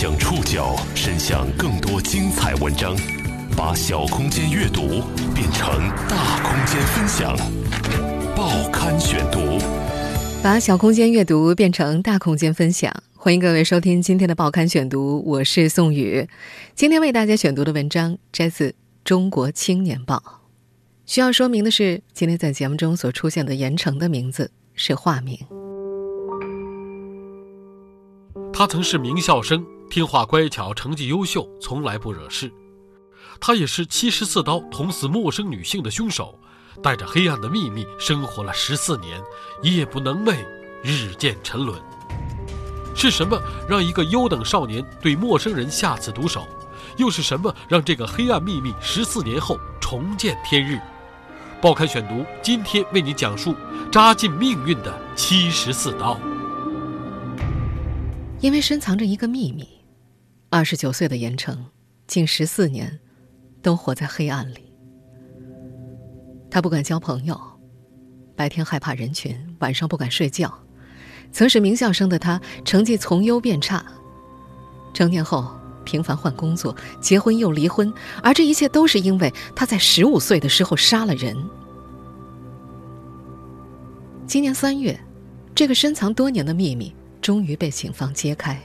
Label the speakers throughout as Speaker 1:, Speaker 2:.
Speaker 1: 将触角伸向更多精彩文章，把小空间阅读变成大空间分享。报刊选读，
Speaker 2: 把小空间阅读变成大空间分享。欢迎各位收听今天的报刊选读，我是宋宇。今天为大家选读的文章摘自《中国青年报》。需要说明的是，今天在节目中所出现的严惩的名字是化名。
Speaker 3: 他曾是名校生，听话乖巧，成绩优秀，从来不惹事。他也是七十四刀捅死陌生女性的凶手，带着黑暗的秘密生活了十四年，夜不能寐，日渐沉沦。是什么让一个优等少年对陌生人下此毒手？又是什么让这个黑暗秘密十四年后重见天日？报刊选读今天为你讲述扎进命运的七十四刀。
Speaker 2: 因为深藏着一个秘密，二十九岁的严惩近十四年都活在黑暗里。他不敢交朋友，白天害怕人群，晚上不敢睡觉。曾是名校生的他，成绩从优变差。成年后频繁换工作，结婚又离婚，而这一切都是因为他在十五岁的时候杀了人。今年三月，这个深藏多年的秘密。终于被警方揭开。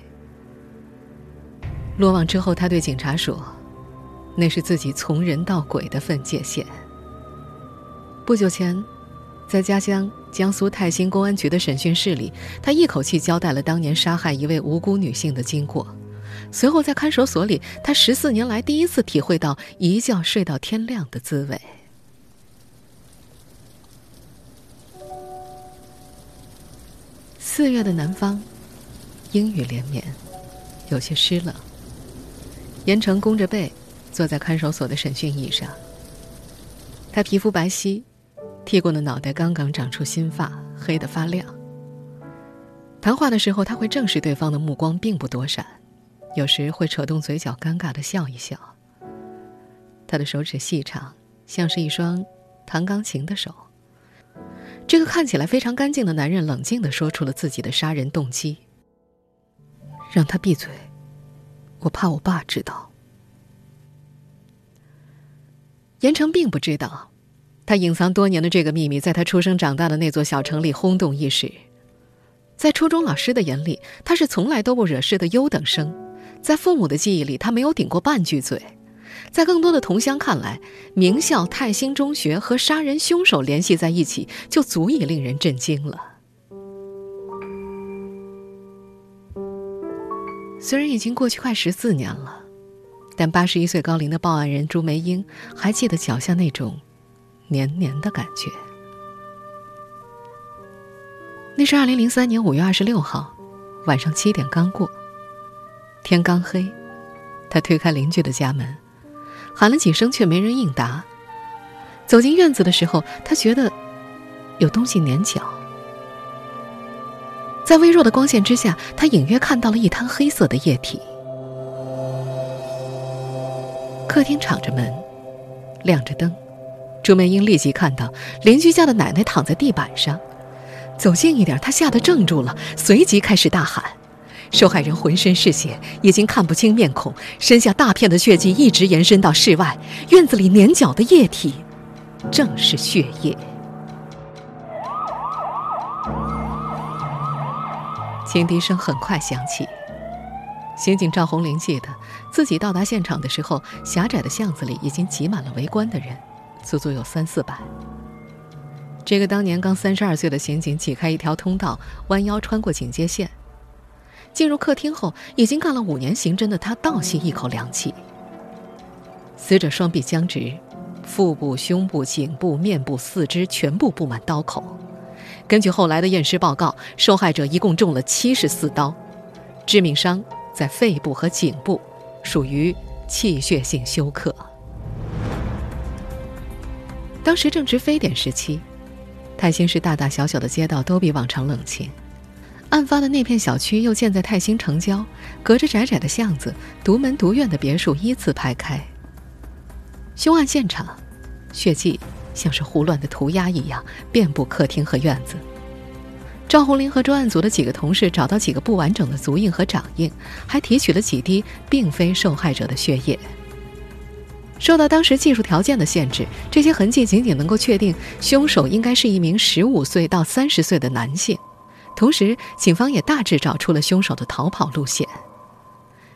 Speaker 2: 落网之后，他对警察说：“那是自己从人到鬼的分界线。”不久前，在家乡江苏泰兴公安局的审讯室里，他一口气交代了当年杀害一位无辜女性的经过。随后，在看守所里，他十四年来第一次体会到一觉睡到天亮的滋味。四月的南方，阴雨连绵，有些湿冷。严成弓着背，坐在看守所的审讯椅上。他皮肤白皙，剃过的脑袋刚刚长出新发，黑得发亮。谈话的时候，他会正视对方的目光，并不躲闪，有时会扯动嘴角，尴尬的笑一笑。他的手指细长，像是一双弹钢琴的手。这个看起来非常干净的男人冷静地说出了自己的杀人动机。让他闭嘴，我怕我爸知道。严成并不知道，他隐藏多年的这个秘密，在他出生长大的那座小城里轰动一时。在初中老师的眼里，他是从来都不惹事的优等生；在父母的记忆里，他没有顶过半句嘴。在更多的同乡看来，名校泰兴中学和杀人凶手联系在一起，就足以令人震惊了。虽然已经过去快十四年了，但八十一岁高龄的报案人朱梅英还记得脚下那种黏黏的感觉。那是二零零三年五月二十六号晚上七点刚过，天刚黑，他推开邻居的家门。喊了几声，却没人应答。走进院子的时候，他觉得有东西粘脚。在微弱的光线之下，他隐约看到了一滩黑色的液体。客厅敞着门，亮着灯。朱梅英立即看到邻居家的奶奶躺在地板上。走近一点，她吓得怔住了，随即开始大喊。受害人浑身是血，已经看不清面孔，身下大片的血迹一直延伸到室外。院子里粘脚的液体，正是血液。警笛声很快响起。刑警赵红林记得，自己到达现场的时候，狭窄的巷子里已经挤满了围观的人，足足有三四百。这个当年刚三十二岁的刑警挤开一条通道，弯腰穿过警戒线。进入客厅后，已经干了五年刑侦的他倒吸一口凉气。死者双臂僵直，腹部、胸部、颈部、面部、四肢全部布满刀口。根据后来的验尸报告，受害者一共中了七十四刀，致命伤在肺部和颈部，属于气血性休克。当时正值非典时期，泰兴市大大小小的街道都比往常冷清。案发的那片小区又建在泰兴城郊，隔着窄窄的巷子，独门独院的别墅依次排开。凶案现场，血迹像是胡乱的涂鸦一样遍布客厅和院子。赵红林和专案组的几个同事找到几个不完整的足印和掌印，还提取了几滴并非受害者的血液。受到当时技术条件的限制，这些痕迹仅仅能够确定凶手应该是一名十五岁到三十岁的男性。同时，警方也大致找出了凶手的逃跑路线。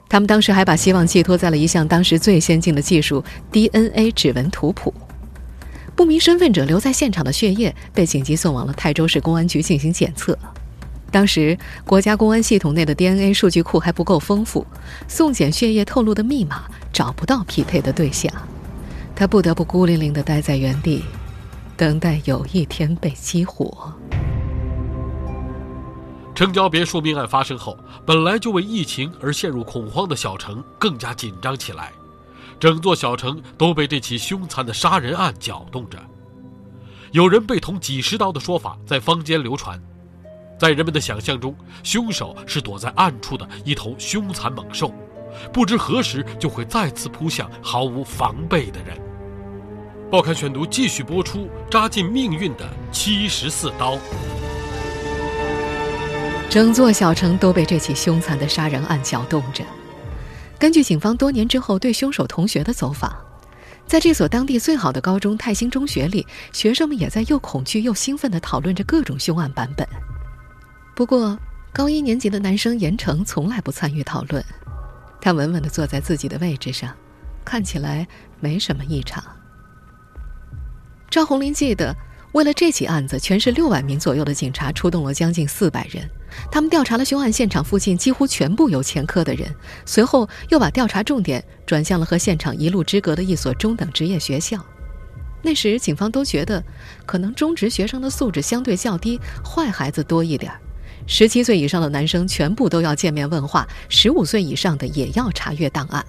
Speaker 2: 他们当时还把希望寄托在了一项当时最先进的技术 ——DNA 指纹图谱。不明身份者留在现场的血液被紧急送往了泰州市公安局进行检测。当时国家公安系统内的 DNA 数据库还不够丰富，送检血液透露的密码找不到匹配的对象，他不得不孤零零地待在原地，等待有一天被激活。
Speaker 3: 城郊别墅命案发生后，本来就为疫情而陷入恐慌的小城更加紧张起来。整座小城都被这起凶残的杀人案搅动着，有人被捅几十刀的说法在坊间流传，在人们的想象中，凶手是躲在暗处的一头凶残猛兽，不知何时就会再次扑向毫无防备的人。报刊选读继续播出：扎进命运的七十四刀。
Speaker 2: 整座小城都被这起凶残的杀人案搅动着。根据警方多年之后对凶手同学的走访，在这所当地最好的高中泰兴中学里，学生们也在又恐惧又兴奋地讨论着各种凶案版本。不过，高一年级的男生严成从来不参与讨论，他稳稳地坐在自己的位置上，看起来没什么异常。赵红林记得。为了这起案子，全市六万名左右的警察出动了将近四百人。他们调查了凶案现场附近几乎全部有前科的人，随后又把调查重点转向了和现场一路之隔的一所中等职业学校。那时，警方都觉得可能中职学生的素质相对较低，坏孩子多一点儿。十七岁以上的男生全部都要见面问话，十五岁以上的也要查阅档案。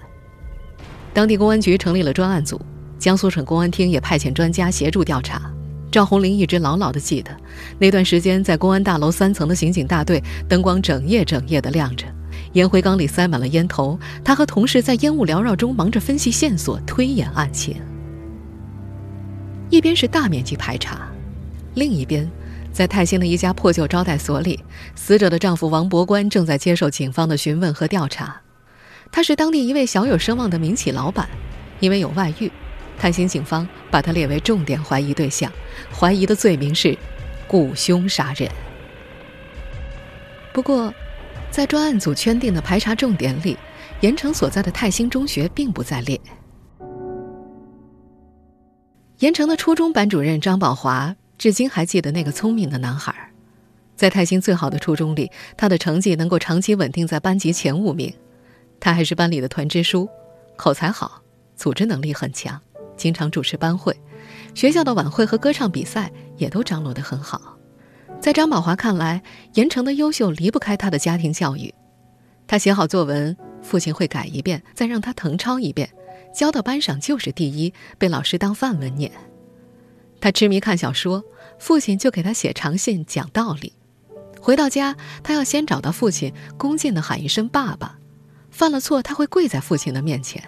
Speaker 2: 当地公安局成立了专案组，江苏省公安厅也派遣专家协助调查。赵红林一直牢牢的记得，那段时间在公安大楼三层的刑警大队，灯光整夜整夜的亮着，烟灰缸里塞满了烟头。他和同事在烟雾缭绕中忙着分析线索、推演案情。一边是大面积排查，另一边，在泰兴的一家破旧招待所里，死者的丈夫王伯官正在接受警方的询问和调查。他是当地一位小有声望的民企老板，因为有外遇。泰兴警方把他列为重点怀疑对象，怀疑的罪名是雇凶杀人。不过，在专案组圈定的排查重点里，盐城所在的泰兴中学并不在列。盐城的初中班主任张宝华至今还记得那个聪明的男孩，在泰兴最好的初中里，他的成绩能够长期稳定在班级前五名，他还是班里的团支书，口才好，组织能力很强。经常主持班会，学校的晚会和歌唱比赛也都张罗得很好。在张宝华看来，盐城的优秀离不开他的家庭教育。他写好作文，父亲会改一遍，再让他誊抄一遍，交到班上就是第一，被老师当范文念。他痴迷看小说，父亲就给他写长信讲道理。回到家，他要先找到父亲，恭敬地喊一声“爸爸”。犯了错，他会跪在父亲的面前。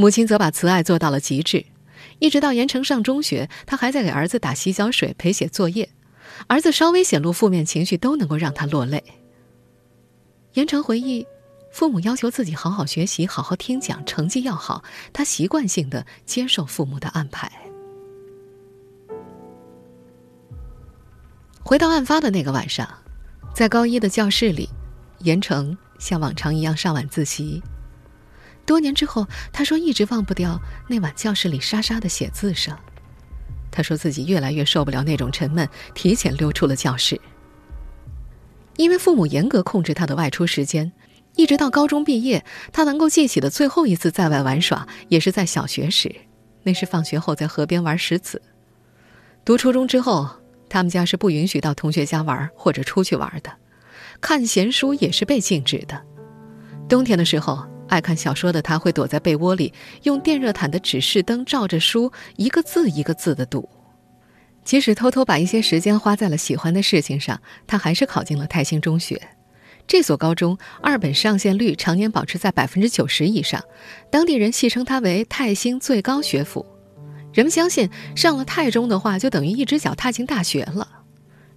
Speaker 2: 母亲则把慈爱做到了极致，一直到盐城上中学，他还在给儿子打洗脚水、陪写作业。儿子稍微显露负面情绪，都能够让他落泪。盐城回忆，父母要求自己好好学习、好好听讲，成绩要好，他习惯性的接受父母的安排。回到案发的那个晚上，在高一的教室里，盐城像往常一样上晚自习。多年之后，他说一直忘不掉那晚教室里沙沙的写字声。他说自己越来越受不了那种沉闷，提前溜出了教室。因为父母严格控制他的外出时间，一直到高中毕业，他能够记起的最后一次在外玩耍，也是在小学时。那是放学后在河边玩石子。读初中之后，他们家是不允许到同学家玩或者出去玩的，看闲书也是被禁止的。冬天的时候。爱看小说的他，会躲在被窝里，用电热毯的指示灯照着书，一个字一个字的读。即使偷偷把一些时间花在了喜欢的事情上，他还是考进了泰兴中学。这所高中二本上线率常年保持在百分之九十以上，当地人戏称它为泰兴最高学府。人们相信，上了泰中的话，就等于一只脚踏进大学了。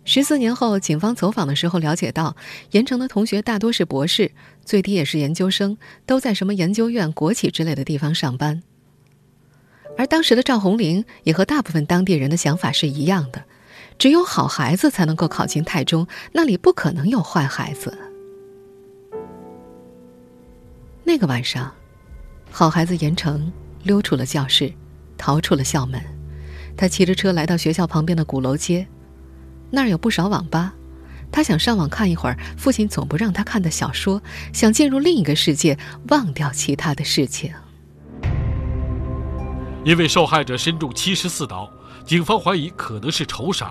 Speaker 2: 十四年后，警方走访的时候了解到，盐城的同学大多是博士，最低也是研究生，都在什么研究院、国企之类的地方上班。而当时的赵红玲也和大部分当地人的想法是一样的，只有好孩子才能够考进太中，那里不可能有坏孩子。那个晚上，好孩子严成溜出了教室，逃出了校门，他骑着车来到学校旁边的鼓楼街。那儿有不少网吧，他想上网看一会儿父亲总不让他看的小说，想进入另一个世界，忘掉其他的事情。
Speaker 3: 因为受害者身中七十四刀，警方怀疑可能是仇杀；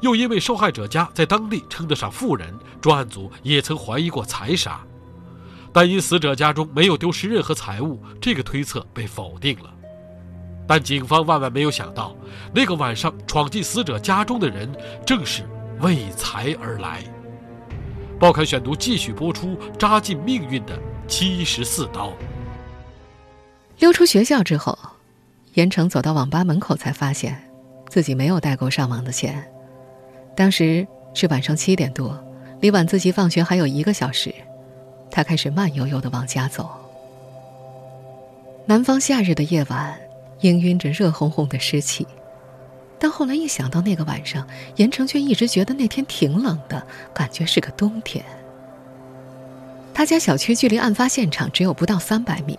Speaker 3: 又因为受害者家在当地称得上富人，专案组也曾怀疑过财杀，但因死者家中没有丢失任何财物，这个推测被否定了。但警方万万没有想到，那个晚上闯进死者家中的人正是为财而来。报刊选读继续播出扎进命运的七十四刀。
Speaker 2: 溜出学校之后，严成走到网吧门口，才发现自己没有带够上网的钱。当时是晚上七点多，离晚自习放学还有一个小时，他开始慢悠悠的往家走。南方夏日的夜晚。氤氲着热烘烘的湿气，但后来一想到那个晚上，严城却一直觉得那天挺冷的，感觉是个冬天。他家小区距离案发现场只有不到三百米，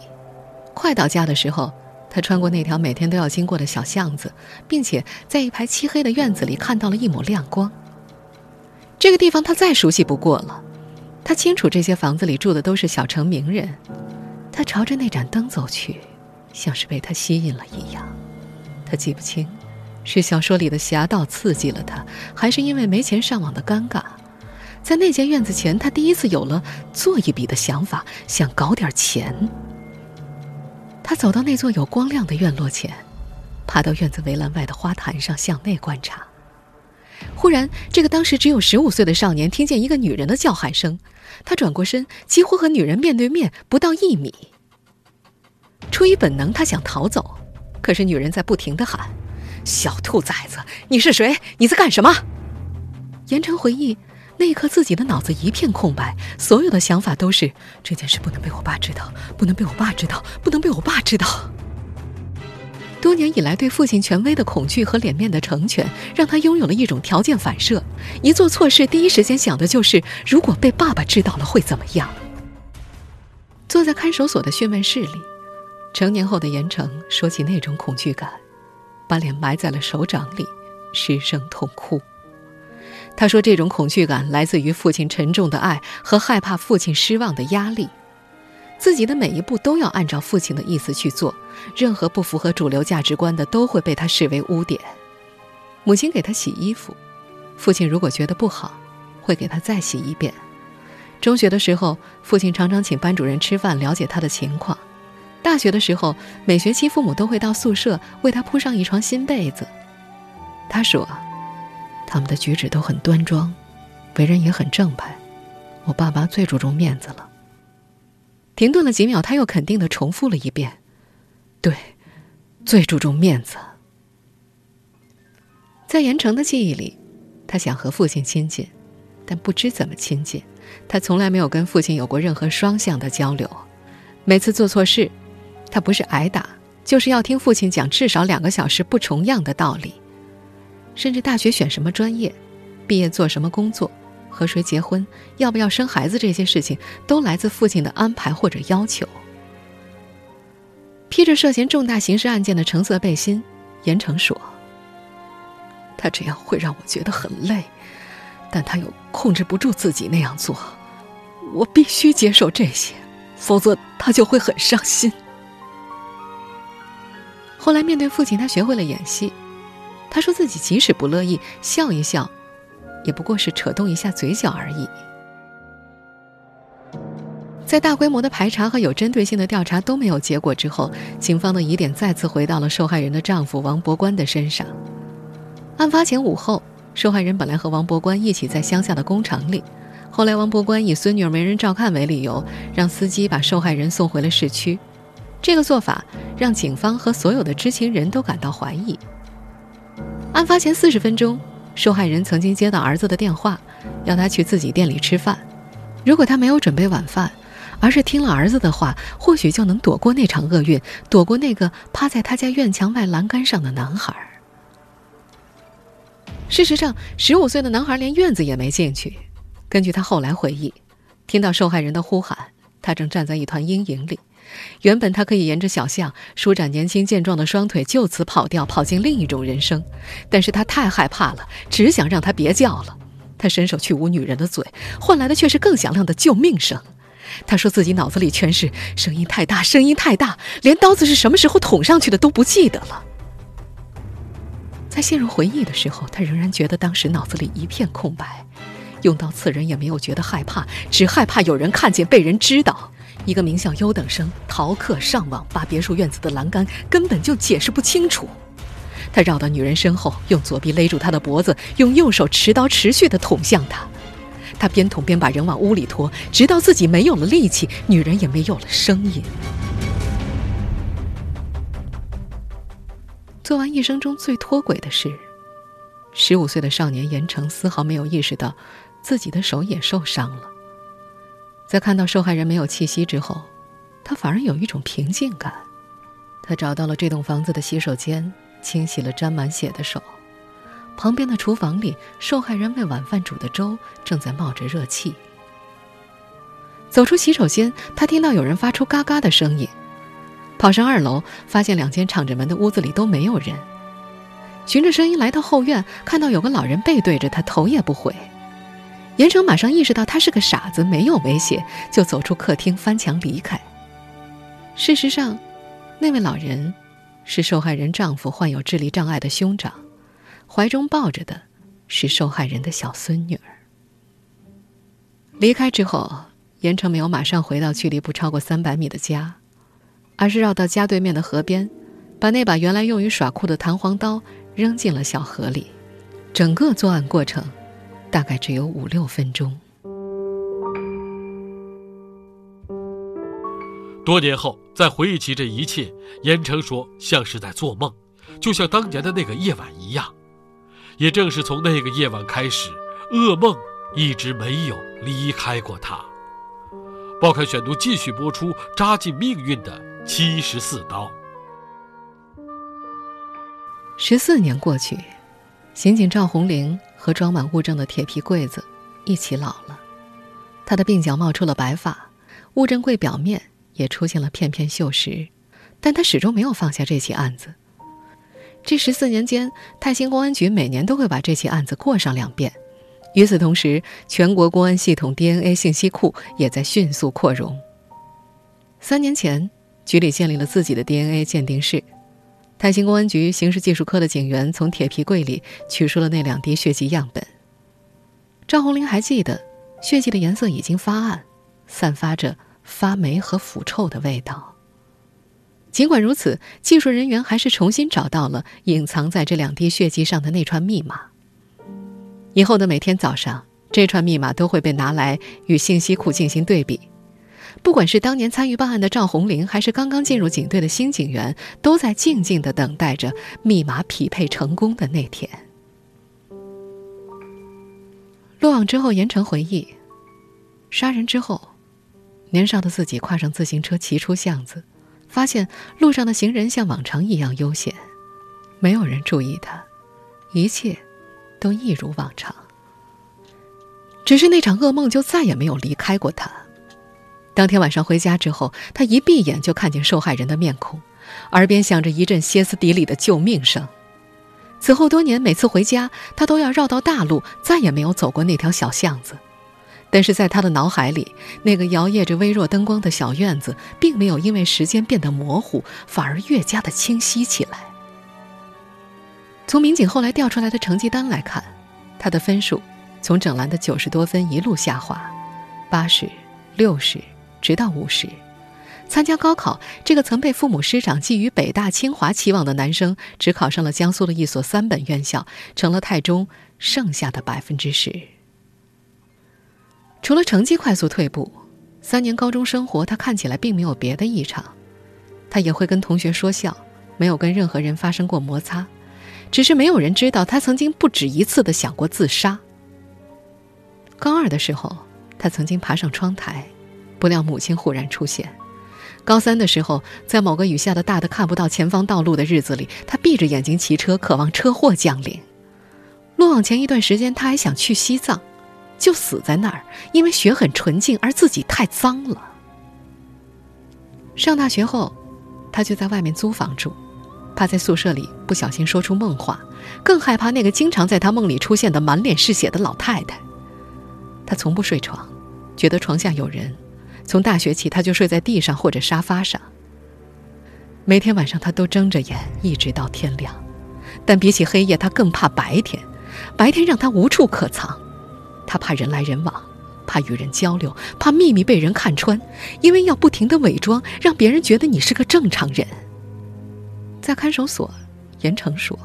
Speaker 2: 快到家的时候，他穿过那条每天都要经过的小巷子，并且在一排漆黑的院子里看到了一抹亮光。这个地方他再熟悉不过了，他清楚这些房子里住的都是小城名人。他朝着那盏灯走去。像是被他吸引了一样，他记不清，是小说里的侠盗刺激了他，还是因为没钱上网的尴尬。在那间院子前，他第一次有了做一笔的想法，想搞点钱。他走到那座有光亮的院落前，爬到院子围栏外的花坛上向内观察。忽然，这个当时只有十五岁的少年听见一个女人的叫喊声，他转过身，几乎和女人面对面，不到一米。出于本能，他想逃走，可是女人在不停的喊：“小兔崽子，你是谁？你在干什么？”严成回忆，那一刻自己的脑子一片空白，所有的想法都是这件事不能被我爸知道，不能被我爸知道，不能被我爸知道。多年以来对父亲权威的恐惧和脸面的成全，让他拥有了一种条件反射：一做错事，第一时间想的就是如果被爸爸知道了会怎么样。坐在看守所的讯问室里。成年后的严成说起那种恐惧感，把脸埋在了手掌里，失声痛哭。他说：“这种恐惧感来自于父亲沉重的爱和害怕父亲失望的压力，自己的每一步都要按照父亲的意思去做，任何不符合主流价值观的都会被他视为污点。母亲给他洗衣服，父亲如果觉得不好，会给他再洗一遍。中学的时候，父亲常常请班主任吃饭，了解他的情况。”大学的时候，每学期父母都会到宿舍为他铺上一床新被子。他说，他们的举止都很端庄，为人也很正派。我爸妈最注重面子了。停顿了几秒，他又肯定的重复了一遍：“对，最注重面子。”在严城的记忆里，他想和父亲亲近，但不知怎么亲近。他从来没有跟父亲有过任何双向的交流，每次做错事。他不是挨打，就是要听父亲讲至少两个小时不重样的道理，甚至大学选什么专业，毕业做什么工作，和谁结婚，要不要生孩子这些事情，都来自父亲的安排或者要求。披着涉嫌重大刑事案件的橙色背心，严成说：“他这样会让我觉得很累，但他又控制不住自己那样做，我必须接受这些，否则他就会很伤心。”后来面对父亲，他学会了演戏。他说自己即使不乐意，笑一笑，也不过是扯动一下嘴角而已。在大规模的排查和有针对性的调查都没有结果之后，警方的疑点再次回到了受害人的丈夫王博官的身上。案发前午后，受害人本来和王博官一起在乡下的工厂里，后来王博官以孙女儿没人照看为理由，让司机把受害人送回了市区。这个做法让警方和所有的知情人都感到怀疑。案发前四十分钟，受害人曾经接到儿子的电话，要他去自己店里吃饭。如果他没有准备晚饭，而是听了儿子的话，或许就能躲过那场厄运，躲过那个趴在他家院墙外栏杆上的男孩。事实上，十五岁的男孩连院子也没进去。根据他后来回忆，听到受害人的呼喊，他正站在一团阴影里。原本他可以沿着小巷舒展年轻健壮的双腿，就此跑掉，跑进另一种人生。但是他太害怕了，只想让他别叫了。他伸手去捂女人的嘴，换来的却是更响亮的救命声。他说自己脑子里全是声音太大，声音太大，连刀子是什么时候捅上去的都不记得了。在陷入回忆的时候，他仍然觉得当时脑子里一片空白，用刀刺人也没有觉得害怕，只害怕有人看见，被人知道。一个名校优等生逃课上网，扒别墅院子的栏杆，根本就解释不清楚。他绕到女人身后，用左臂勒住她的脖子，用右手持刀持续的捅向她。他边捅边把人往屋里拖，直到自己没有了力气，女人也没有了声音。做完一生中最脱轨的事，十五岁的少年严成丝毫没有意识到，自己的手也受伤了。在看到受害人没有气息之后，他反而有一种平静感。他找到了这栋房子的洗手间，清洗了沾满血的手。旁边的厨房里，受害人为晚饭煮的粥正在冒着热气。走出洗手间，他听到有人发出嘎嘎的声音，跑上二楼，发现两间敞着门的屋子里都没有人。循着声音来到后院，看到有个老人背对着他，头也不回。严成马上意识到他是个傻子，没有威胁，就走出客厅，翻墙离开。事实上，那位老人是受害人丈夫患有智力障碍的兄长。怀中抱着的是受害人的小孙女儿。离开之后，严成没有马上回到距离不超过三百米的家，而是绕到家对面的河边，把那把原来用于耍酷的弹簧刀扔进了小河里。整个作案过程大概只有五六分钟。
Speaker 3: 多年后再回忆起这一切，严成说像是在做梦，就像当年的那个夜晚一样。也正是从那个夜晚开始，噩梦一直没有离开过他。报刊选读继续播出扎进命运的七十四刀。
Speaker 2: 十四年过去，刑警赵红玲和装满物证的铁皮柜子一起老了，他的鬓角冒出了白发，物证柜表面也出现了片片锈蚀，但他始终没有放下这起案子。这十四年间，泰兴公安局每年都会把这起案子过上两遍。与此同时，全国公安系统 DNA 信息库也在迅速扩容。三年前，局里建立了自己的 DNA 鉴定室。泰兴公安局刑事技术科的警员从铁皮柜里取出了那两滴血迹样本。赵红玲还记得，血迹的颜色已经发暗，散发着发霉和腐臭的味道。尽管如此，技术人员还是重新找到了隐藏在这两滴血迹上的那串密码。以后的每天早上，这串密码都会被拿来与信息库进行对比。不管是当年参与办案的赵红玲，还是刚刚进入警队的新警员，都在静静的等待着密码匹配成功的那天。落网之后，严成回忆，杀人之后，年少的自己跨上自行车，骑出巷子。发现路上的行人像往常一样悠闲，没有人注意他，一切都一如往常。只是那场噩梦就再也没有离开过他。当天晚上回家之后，他一闭眼就看见受害人的面孔，耳边响着一阵歇斯底里的救命声。此后多年，每次回家，他都要绕到大路，再也没有走过那条小巷子。但是在他的脑海里，那个摇曳着微弱灯光的小院子，并没有因为时间变得模糊，反而越加的清晰起来。从民警后来调出来的成绩单来看，他的分数从整栏的九十多分一路下滑，八十、六十，直到五十。参加高考，这个曾被父母师长寄予北大清华期望的男生，只考上了江苏的一所三本院校，成了太中剩下的百分之十。除了成绩快速退步，三年高中生活他看起来并没有别的异常。他也会跟同学说笑，没有跟任何人发生过摩擦。只是没有人知道他曾经不止一次的想过自杀。高二的时候，他曾经爬上窗台，不料母亲忽然出现。高三的时候，在某个雨下的大的看不到前方道路的日子里，他闭着眼睛骑车，渴望车祸降临。落网前一段时间，他还想去西藏，就死在那儿，因为雪很纯净，而自己太脏了。上大学后，他就在外面租房住，怕在宿舍里不小心说出梦话，更害怕那个经常在他梦里出现的满脸是血的老太太。他从不睡床，觉得床下有人。从大学起，他就睡在地上或者沙发上。每天晚上，他都睁着眼，一直到天亮。但比起黑夜，他更怕白天。白天让他无处可藏，他怕人来人往，怕与人交流，怕秘密被人看穿，因为要不停的伪装，让别人觉得你是个正常人。在看守所，严成说：“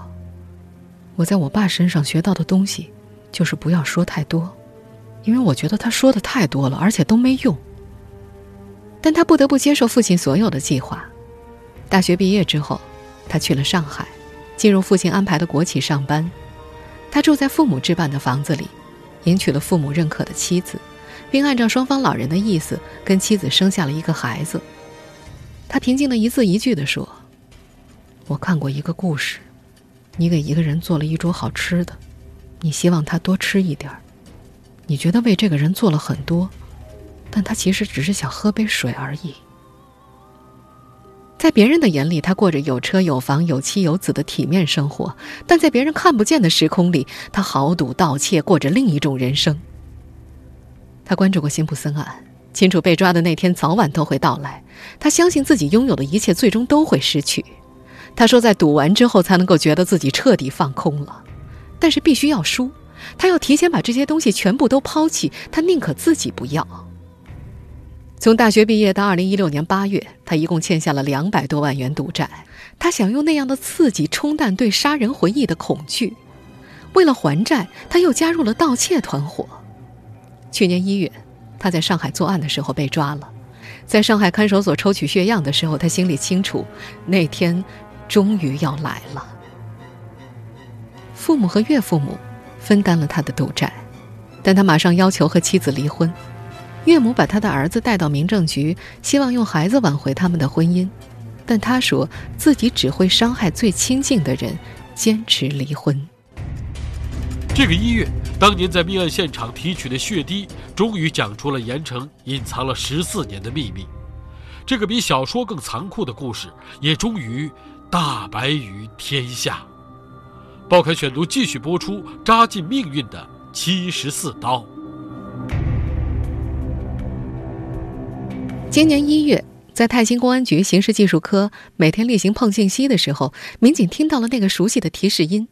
Speaker 2: 我在我爸身上学到的东西，就是不要说太多，因为我觉得他说的太多了，而且都没用。”但他不得不接受父亲所有的计划。大学毕业之后，他去了上海，进入父亲安排的国企上班。他住在父母置办的房子里，迎娶了父母认可的妻子，并按照双方老人的意思跟妻子生下了一个孩子。他平静的一字一句地说：“我看过一个故事，你给一个人做了一桌好吃的，你希望他多吃一点儿，你觉得为这个人做了很多。”但他其实只是想喝杯水而已。在别人的眼里，他过着有车有房有妻有子的体面生活；但在别人看不见的时空里，他豪赌盗窃，过着另一种人生。他关注过辛普森案，清楚被抓的那天早晚都会到来。他相信自己拥有的一切最终都会失去。他说，在赌完之后才能够觉得自己彻底放空了，但是必须要输。他要提前把这些东西全部都抛弃，他宁可自己不要。从大学毕业到二零一六年八月，他一共欠下了两百多万元赌债。他想用那样的刺激冲淡对杀人回忆的恐惧。为了还债，他又加入了盗窃团伙。去年一月，他在上海作案的时候被抓了。在上海看守所抽取血样的时候，他心里清楚，那天终于要来了。父母和岳父母分担了他的赌债，但他马上要求和妻子离婚。岳母把他的儿子带到民政局，希望用孩子挽回他们的婚姻，但他说自己只会伤害最亲近的人，坚持离婚。
Speaker 3: 这个一月，当年在命案现场提取的血滴，终于讲出了严城隐藏了十四年的秘密。这个比小说更残酷的故事，也终于大白于天下。报刊选读继续播出扎进命运的七十四刀。
Speaker 2: 今年一月，在泰兴公安局刑事技术科每天例行碰信息的时候，民警听到了那个熟悉的提示音，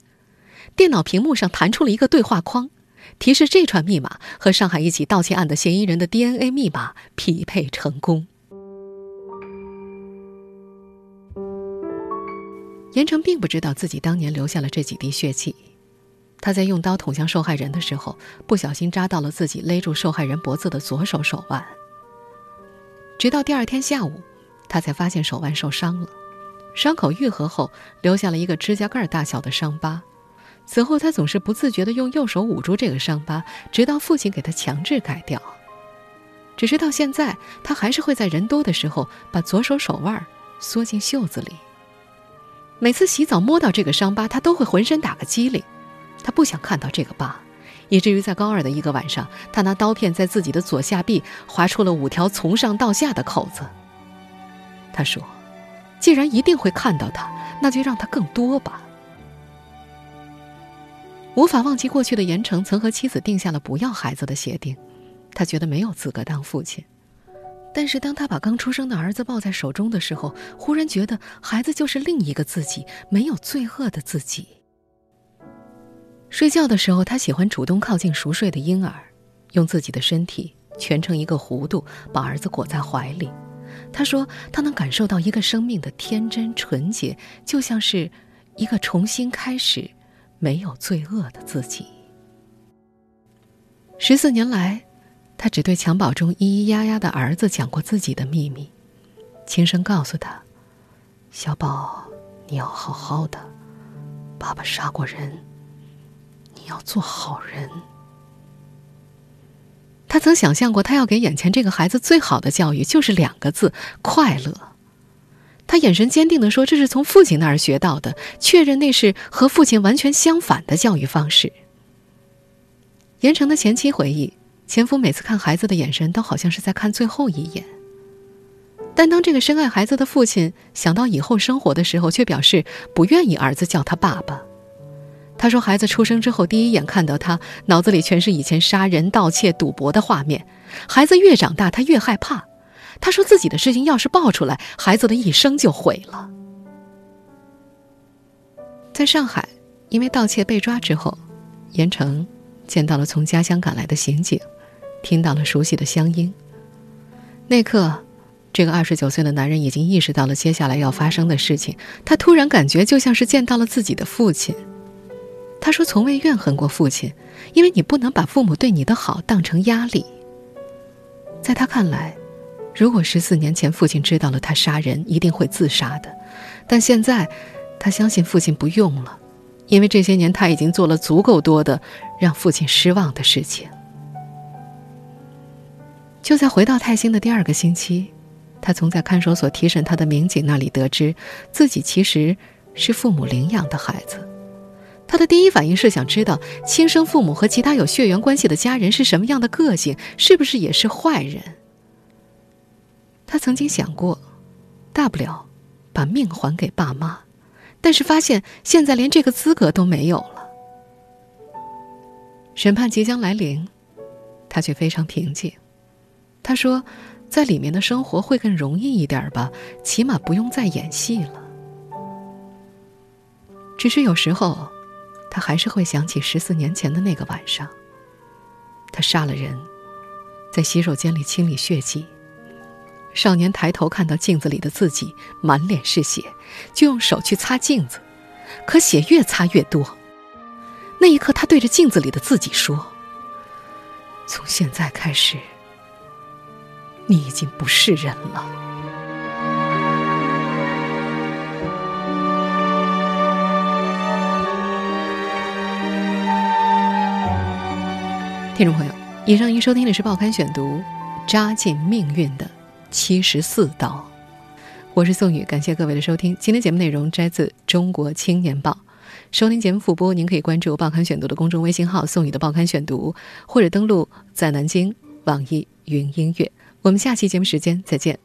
Speaker 2: 电脑屏幕上弹出了一个对话框，提示这串密码和上海一起盗窃案的嫌疑人的 DNA 密码匹配成功。严成并不知道自己当年留下了这几滴血迹，他在用刀捅向受害人的时候，不小心扎到了自己勒住受害人脖子的左手手腕。直到第二天下午，他才发现手腕受伤了，伤口愈合后留下了一个指甲盖大小的伤疤。此后，他总是不自觉地用右手捂住这个伤疤，直到父亲给他强制改掉。只是到现在，他还是会在人多的时候把左手手腕缩进袖子里。每次洗澡摸到这个伤疤，他都会浑身打个激灵，他不想看到这个疤。以至于在高二的一个晚上，他拿刀片在自己的左下臂划出了五条从上到下的口子。他说：“既然一定会看到他，那就让他更多吧。”无法忘记过去的严城曾和妻子定下了不要孩子的协定，他觉得没有资格当父亲。但是当他把刚出生的儿子抱在手中的时候，忽然觉得孩子就是另一个自己，没有罪恶的自己。睡觉的时候，他喜欢主动靠近熟睡的婴儿，用自己的身体蜷成一个弧度，把儿子裹在怀里。他说，他能感受到一个生命的天真纯洁，就像是一个重新开始、没有罪恶的自己。十四年来，他只对襁褓中咿咿呀呀的儿子讲过自己的秘密，轻声告诉他：“小宝，你要好好的。”爸爸杀过人，你要做好人。”他曾想象过，他要给眼前这个孩子最好的教育，就是两个字：快乐。他眼神坚定地说：“这是从父亲那儿学到的，确认那是和父亲完全相反的教育方式。”严成的前妻回忆，前夫每次看孩子的眼神，都好像是在看最后一眼。但当这个深爱孩子的父亲想到以后生活的时候，却表示不愿意儿子叫他爸爸。他说：“孩子出生之后，第一眼看到他，脑子里全是以前杀人、盗窃、赌博的画面。孩子越长大，他越害怕。他说自己的事情要是爆出来，孩子的一生就毁了。”在上海，因为盗窃被抓之后，严成见到了从家乡赶来的刑警，听到了熟悉的乡音。那刻，这个二十九岁的男人已经意识到了接下来要发生的事情。他突然感觉就像是见到了自己的父亲。他说：“从未怨恨过父亲，因为你不能把父母对你的好当成压力。”在他看来，如果十四年前父亲知道了他杀人，一定会自杀的。但现在，他相信父亲不用了，因为这些年他已经做了足够多的让父亲失望的事情。就在回到泰兴的第二个星期，他从在看守所提审他的民警那里得知，自己其实是父母领养的孩子。他的第一反应是想知道亲生父母和其他有血缘关系的家人是什么样的个性，是不是也是坏人。他曾经想过，大不了把命还给爸妈，但是发现现在连这个资格都没有了。审判即将来临，他却非常平静。他说，在里面的生活会更容易一点吧，起码不用再演戏了。只是有时候。他还是会想起十四年前的那个晚上。他杀了人，在洗手间里清理血迹。少年抬头看到镜子里的自己，满脸是血，就用手去擦镜子，可血越擦越多。那一刻，他对着镜子里的自己说：“从现在开始，你已经不是人了。”听众朋友，以上您收听的是《报刊选读》，扎进命运的七十四刀。我是宋宇，感谢各位的收听。今天节目内容摘自《中国青年报》。收听节目复播，您可以关注《报刊选读》的公众微信号“宋宇的报刊选读”，或者登录在南京网易云音乐。我们下期节目时间再见。